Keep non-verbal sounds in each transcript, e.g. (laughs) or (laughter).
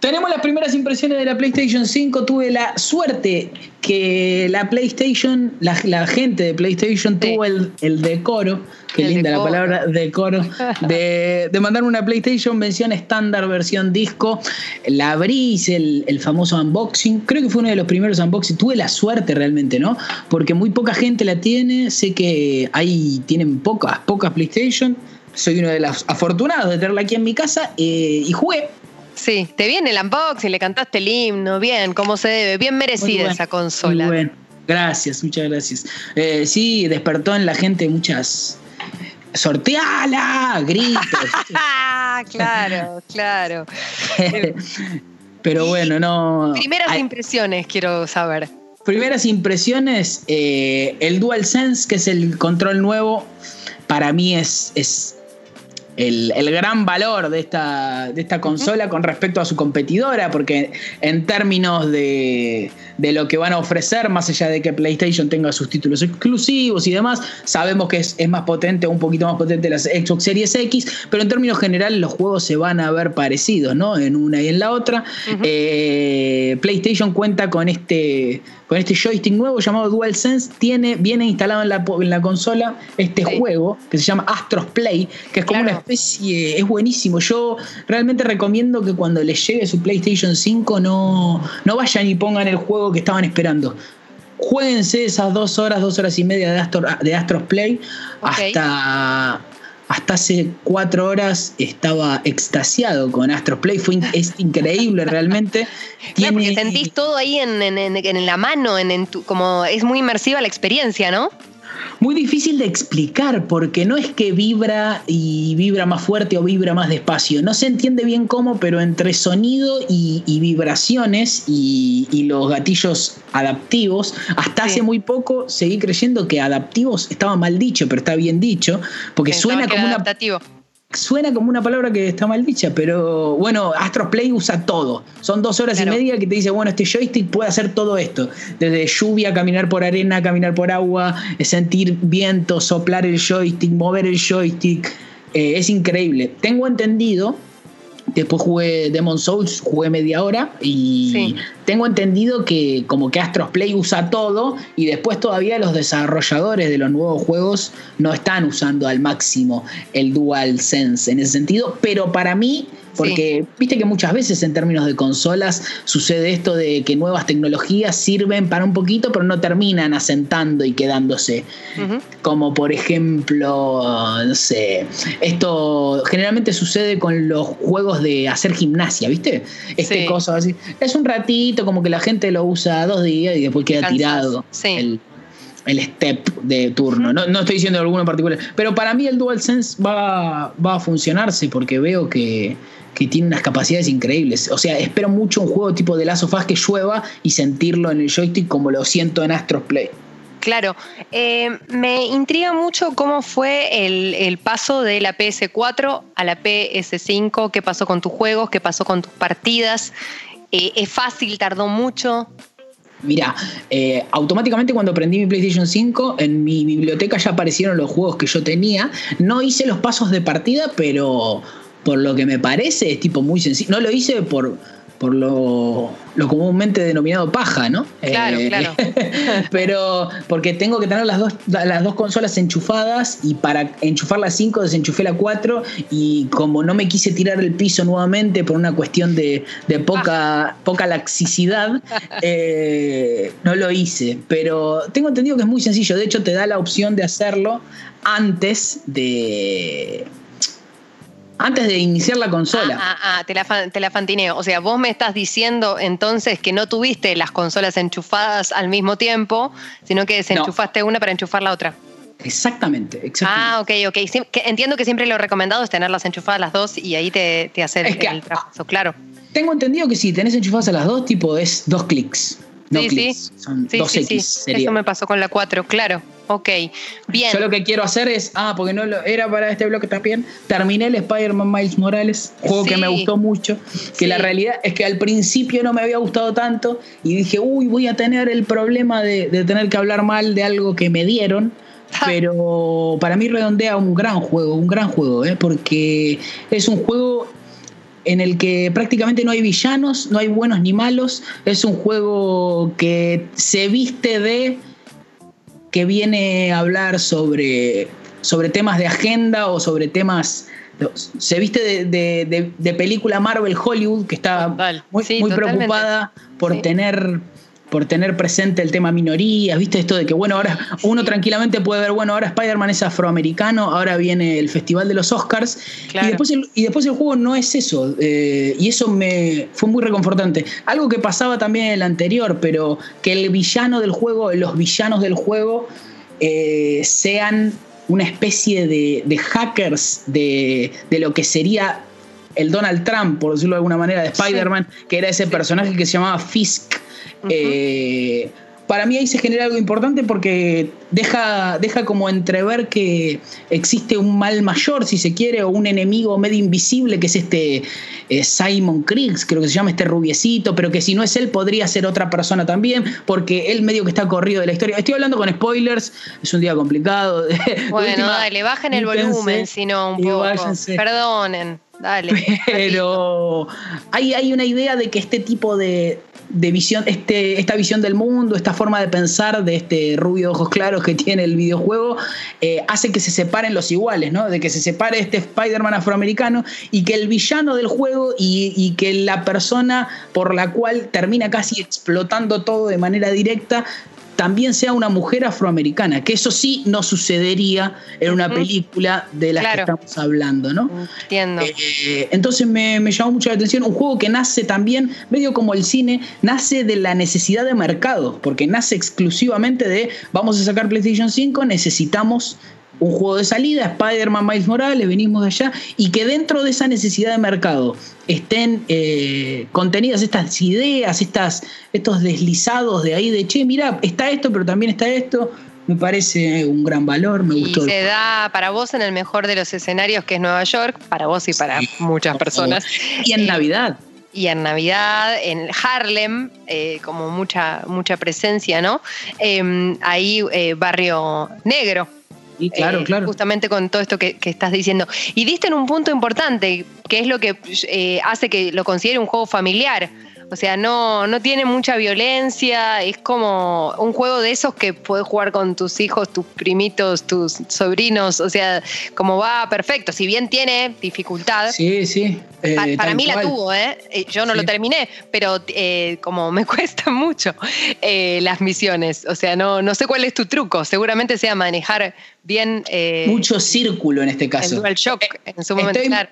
Tenemos las primeras impresiones de la PlayStation 5. Tuve la suerte que la PlayStation, la, gente de PlayStation tuvo el, decoro, qué linda la palabra decoro, (laughs) de, de mandar una PlayStation versión estándar, versión disco. La abrí, hice el, famoso unboxing. Creo que fue uno de los primeros unboxing. Tuve la suerte realmente, ¿no? Porque muy poca gente la tiene. Sé que ahí tienen pocas, pocas PlayStation. Soy uno de los afortunados de tenerla aquí en mi casa eh, y jugué Sí, te viene el unboxing, le cantaste el himno, bien, como se debe, bien merecida esa consola. Muy bueno. Gracias, muchas gracias. Eh, sí, despertó en la gente muchas. ¡Sorteala! Gritos. (laughs) claro, claro. (laughs) Pero bueno, no. Primeras impresiones, quiero saber. Primeras impresiones, eh, el DualSense, que es el control nuevo, para mí es, es el, gran valor de esta, de esta consola con respecto a su competidora, porque en términos de, de, lo que van a ofrecer, más allá de que PlayStation tenga sus títulos exclusivos y demás, sabemos que es, más potente, un poquito más potente la Xbox Series X, pero en términos generales los juegos se van a ver parecidos, ¿no? En una y en la otra. Eh, PlayStation cuenta con este con este joystick nuevo llamado DualSense, tiene, viene instalado en la, en la consola este juego que se llama Astros Play, que es como una especie, es buenísimo. Yo realmente recomiendo que cuando les llegue su PlayStation 5 no, no vayan y pongan el juego que estaban esperando. Jueguense esas dos horas, dos horas y media de, de Astros Play hasta hasta hace cuatro horas estaba extasiado con Astros Play. Fue (laughs) es increíble realmente. Tiene... porque sentís todo ahí en, en, la mano, en, como es muy inmersiva la experiencia, ¿no? Muy difícil de explicar porque no es que vibra y vibra más fuerte o vibra más despacio. No se entiende bien cómo, pero entre sonido y, vibraciones y, los gatillos adaptivos, hasta hace muy poco seguí creyendo que adaptivos estaba mal dicho, pero está bien dicho, porque suena como una suena como una palabra que está mal dicha, pero bueno, Astros Play usa todo. Son dos horas y media que te dice, bueno, este joystick puede hacer todo esto. Desde lluvia, caminar por arena, caminar por agua, sentir viento, soplar el joystick, mover el joystick. Eh, es increíble. Tengo entendido Después jugué Demon Souls, jugué media hora y tengo entendido que como que Astros Play usa todo y después todavía los desarrolladores de los nuevos juegos no están usando al máximo el Dual Sense en ese sentido, pero para mí porque viste que muchas veces en términos de consolas sucede esto de que nuevas tecnologías sirven para un poquito, pero no terminan asentando y quedándose. Como por ejemplo, no sé, esto generalmente sucede con los juegos de hacer gimnasia, ¿viste? Este cosa así. Es un ratito, como que la gente lo usa dos días y después queda tirado. El, el step de turno. No, estoy diciendo alguno en particular. Pero para mí el DualSense va, va a funcionarse porque veo que, que tiene unas capacidades increíbles. O sea, espero mucho un juego tipo de Last of Us que llueva y sentirlo en el joystick como lo siento en Astros Play. Claro, eh, me intriga mucho cómo fue el, paso de la PS4 a la PS5, qué pasó con tus juegos, qué pasó con tus partidas. Eh, ¿Es fácil? ¿Tardó mucho? Mira, eh, automáticamente cuando prendí mi PlayStation 5, en mi biblioteca ya aparecieron los juegos que yo tenía. No hice los pasos de partida, pero por lo que me parece, es tipo muy sencillo. No lo hice por, por lo, comúnmente denominado paja, ¿no? Claro, eh, claro. (laughs) pero porque tengo que tener las dos, las dos consolas enchufadas y para enchufar la 5 desenchufé la 4 y como no me quise tirar el piso nuevamente por una cuestión de, poca, poca laxicidad, (laughs) eh, no lo hice. Pero tengo entendido que es muy sencillo. De hecho, te da la opción de hacerlo antes de antes de iniciar la consola. Ah, ah, ah te, la, te la fantineo. O sea, vos me estás diciendo entonces que no tuviste las consolas enchufadas al mismo tiempo, sino que desenchufaste una para enchufar la otra. Exactamente, exactamente. Ah, ok, ok. entiendo que siempre lo recomendado es tenerlas enchufadas las dos y ahí te, te hace el, trabajo, claro. Tengo entendido que si tenés enchufadas a las dos, tipo es dos clics. No sí, sí. Son dos X. Eso me pasó con la 4, claro. Ok, bien. Yo lo que quiero hacer es, ah, porque no lo, era para este bloque también, terminé el Spider-Man Miles Morales, juego que me gustó mucho, que la realidad es que al principio no me había gustado tanto y dije, uy, voy a tener el problema de, tener que hablar mal de algo que me dieron. (laughs) Pero para mí redondea un gran juego, un gran juego, ¿eh? porque es un juego en el que prácticamente no hay villanos, no hay buenos ni malos. Es un juego que se viste de que viene a hablar sobre, sobre temas de agenda o sobre temas se viste de, película Marvel Hollywood que está muy, muy preocupada por tener por tener presente el tema minorías, viste esto de que, bueno, ahora uno tranquilamente puede ver, bueno, ahora Spider-Man es afroamericano, ahora viene el Festival de los Oscars, y, después el, y después el juego no es eso, eh, y eso me fue muy reconfortante. Algo que pasaba también en el anterior, pero que el villano del juego, los villanos del juego, eh, sean una especie de, hackers de, de lo que sería el Donald Trump, por decirlo de alguna manera, de Spider-Man, que era ese personaje que se llamaba Fisk, eh, para mí ahí se genera algo importante porque deja, deja como entrever que existe un mal mayor, si se quiere, o un enemigo medio invisible, que es este eh, Simon Kriegs, creo que se llama este rubiecito, pero que si no es él podría ser otra persona también, porque él medio que está corrido de la historia. Estoy hablando con spoilers, es un día complicado. (laughs) Bueno, dale, bajen el volumen, si no, un poco. Perdonen. Dale. (laughs) Pero hay, hay, una idea de que este tipo de, de visión, este, esta visión del mundo, esta forma de pensar de este rubio de ojos claros que tiene el videojuego, eh, hace que se separen los iguales, ¿no? De que se separe este Spider-Man afroamericano y que el villano del juego y, y, que la persona por la cual termina casi explotando todo de manera directa también sea una mujer afroamericana, que eso sí no sucedería en una película de la que estamos hablando, ¿no? Entiendo. Eh, entonces me, llamó mucho la atención un juego que nace también, medio como el cine, nace de la necesidad de mercado, porque nace exclusivamente de vamos a sacar PlayStation 5, necesitamos un juego de salida, Spider-Man Miles Morales, venimos de allá, y que dentro de esa necesidad de mercado estén eh, contenidas estas ideas, estas, estos deslizados de ahí de, che, mira, está esto, pero también está esto, me parece un gran valor, me gustó. Y se da para vos en el mejor de los escenarios que es Nueva York, para vos y para muchas personas. Y en Navidad. Y en Navidad, en Harlem, eh, como mucha, mucha presencia, ¿no? Em, ahí eh, barrio negro, y claro, eh, claro. Justamente con todo esto que, estás diciendo. Y diste en un punto importante, que es lo que eh, hace que lo considere un juego familiar. O sea, no, no tiene mucha violencia, es como un juego de esos que puedes jugar con tus hijos, tus primitos, tus sobrinos, o sea, como va perfecto. Si bien tiene dificultad. Sí, sí. Eh, para mí la tuvo, ¿eh? ¿eh? Yo no lo terminé, pero eh, como me (laughs) cuesta mucho las misiones, o sea, no, no sé cuál es tu truco, seguramente sea manejar bien... Mucho círculo en este caso. El shock en su momento. Estoy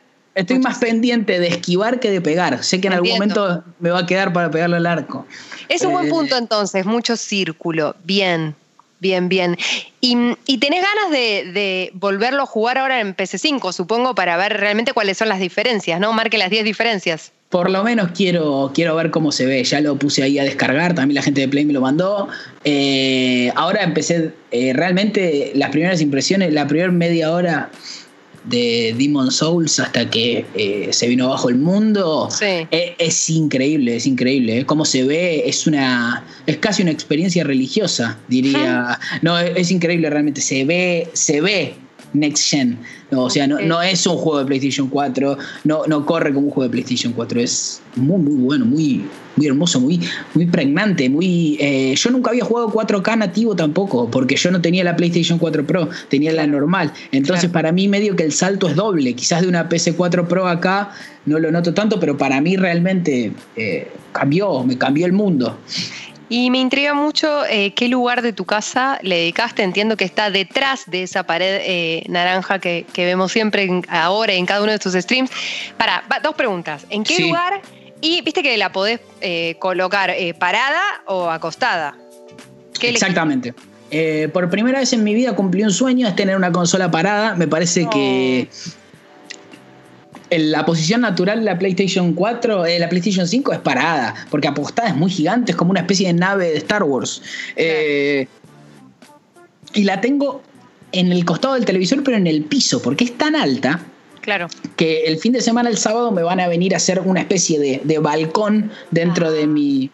más pendiente de esquivar que de pegar. Sé que en algún momento me va a quedar para pegarle al arco. Es un buen eh, punto entonces, mucho círculo. Bien, bien, bien. Y, tenés ganas de, volverlo a jugar ahora en PC5, supongo, para ver realmente cuáles son las diferencias, ¿no? Marque las 10 diferencias. Por lo menos quiero, quiero ver cómo se ve. Ya lo puse ahí a descargar, también la gente de Play me lo mandó. Eh, ahora empecé, eh, realmente las primeras impresiones, la primera media hora de Demon Souls hasta que eh, se vino abajo el mundo eh, es, increíble, es increíble. ¿eh? Cómo se ve, es una. es casi una experiencia religiosa, diría. No, es, increíble realmente. Se ve, se ve Next Gen. No, o sea, no, no, es un juego de PlayStation 4, no, no corre como un juego de PlayStation 4, es muy, muy bueno, muy, muy hermoso, muy, muy pregnante, muy... Eh, yo nunca había jugado 4K nativo tampoco, porque yo no tenía la PlayStation 4 Pro, tenía la normal. Entonces para mí medio que el salto es doble, quizás de una PC4 Pro acá no lo noto tanto, pero para mí realmente eh, cambió, me cambió el mundo. Y me intriga mucho eh, qué lugar de tu casa le dedicaste. Entiendo que está detrás de esa pared naranja que, vemos siempre ahora en cada uno de tus streams. Para, dos preguntas. ¿En qué lugar y viste que la podés eh, colocar eh, parada o acostada. Exactamente. Eh, por primera vez en mi vida cumplí un sueño, es tener una consola parada. Me parece que la posición natural de la PlayStation 4, la PlayStation 5 es parada, porque apostada es muy gigante, es como una especie de nave de Star Wars. y la tengo en el costado del televisor, pero en el piso, porque es tan alta Claro. Que el fin de semana, el sábado, me van a venir a hacer una especie de, balcón dentro de mi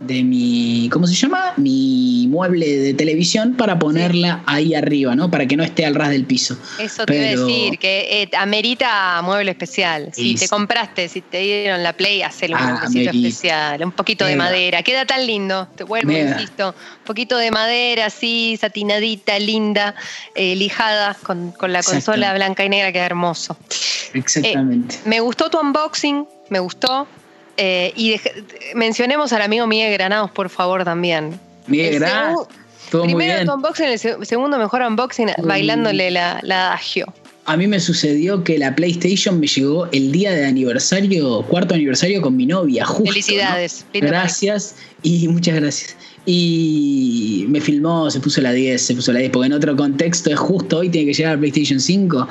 de mi, ¿cómo se llama? Mi mueble de televisión para ponerla ahí arriba, ¿no? Para que no esté al ras del piso. Eso te iba a decir, que eh, amerita mueble especial. Si te compraste, si te dieron la Play, hacelo un ah, especial, un poquito de madera. Queda tan lindo, te vuelvo, insisto. Un poquito de madera, así, satinadita, linda, eh, lijada con, la consola blanca y negra, queda hermoso. Exactamente. Eh, me gustó tu unboxing, me gustó. Eh, y mencionemos al amigo Miguel Granados, por favor, también. Miguel Granados. Primero tu unboxing, el segundo mejor unboxing, bailándole la, la adagio. A mí me sucedió que la PlayStation me llegó el día de aniversario, cuarto aniversario con mi novia, justo. Felicidades. Gracias y muchas gracias y me filmó, se puso la 10, se puso la 10, porque en otro contexto es justo hoy tiene que llegar a PlayStation 5.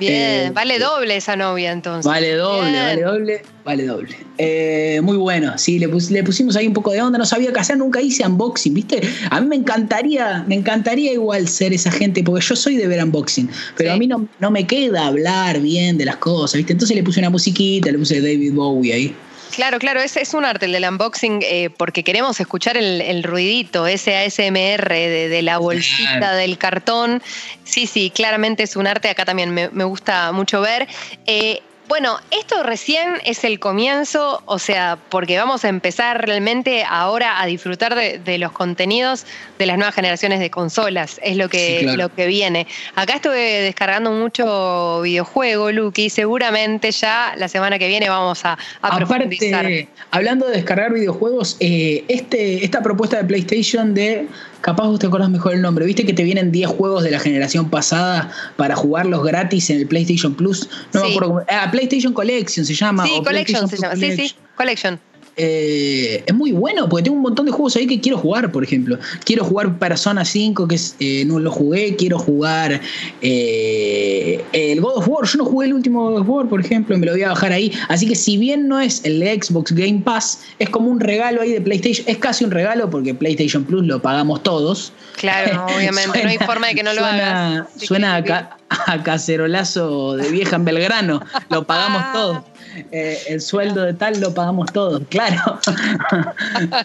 Bien, eh, vale doble esa novia entonces. Vale doble, vale doble, vale doble. Eh, muy bueno, sí, le, le, pusimos ahí un poco de onda, no sabía qué hacer, nunca hice unboxing, ¿viste? A mí me encantaría, me encantaría igual ser esa gente, porque yo soy de ver unboxing, pero a mí no, no me queda hablar bien de las cosas, ¿viste? Entonces le puse una musiquita, le puse David Bowie ahí. Claro, claro, es, es un arte el del unboxing eh, porque queremos escuchar el, ruidito, ese ASMR de, la bolsita del cartón. Sí, sí, claramente es un arte, acá también me, gusta mucho ver. Eh, bueno, esto recién es el comienzo, o sea, porque vamos a empezar realmente ahora a disfrutar de, los contenidos de las nuevas generaciones de consolas, es lo que, lo que viene. Acá estuve descargando mucho videojuego, Lucky, seguramente ya la semana que viene vamos a, a Aparte, Hablando de descargar videojuegos, eh, este, esta propuesta de PlayStation de capaz vos te acordás mejor el nombre. ¿Viste que te vienen 10 juegos de la generación pasada para jugarlos gratis en el PlayStation Plus? No me acuerdo cómo. Ah, PlayStation Collection se llama. Sí, Collection se llama. Sí, sí, Collection. Eh, es muy bueno porque tengo un montón de juegos ahí que quiero jugar, por ejemplo. Quiero jugar Persona 5, que eh, no lo jugué. Quiero jugar eh, el God of War. Yo no jugué el último God of War, por ejemplo, me lo voy a bajar ahí. Así que si bien no es el Xbox Game Pass, es como un regalo ahí de PlayStation. Es casi un regalo porque PlayStation Plus lo pagamos todos. Claro, (laughs) obviamente, no hay forma de que no lo hagas. Suena a, a cacerolazo de vieja en Belgrano. Lo pagamos todos. Eh, el sueldo de tal lo pagamos todos, (laughs) claro.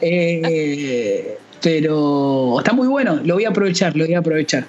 Eh, pero está muy bueno, lo voy a aprovechar, lo voy a aprovechar.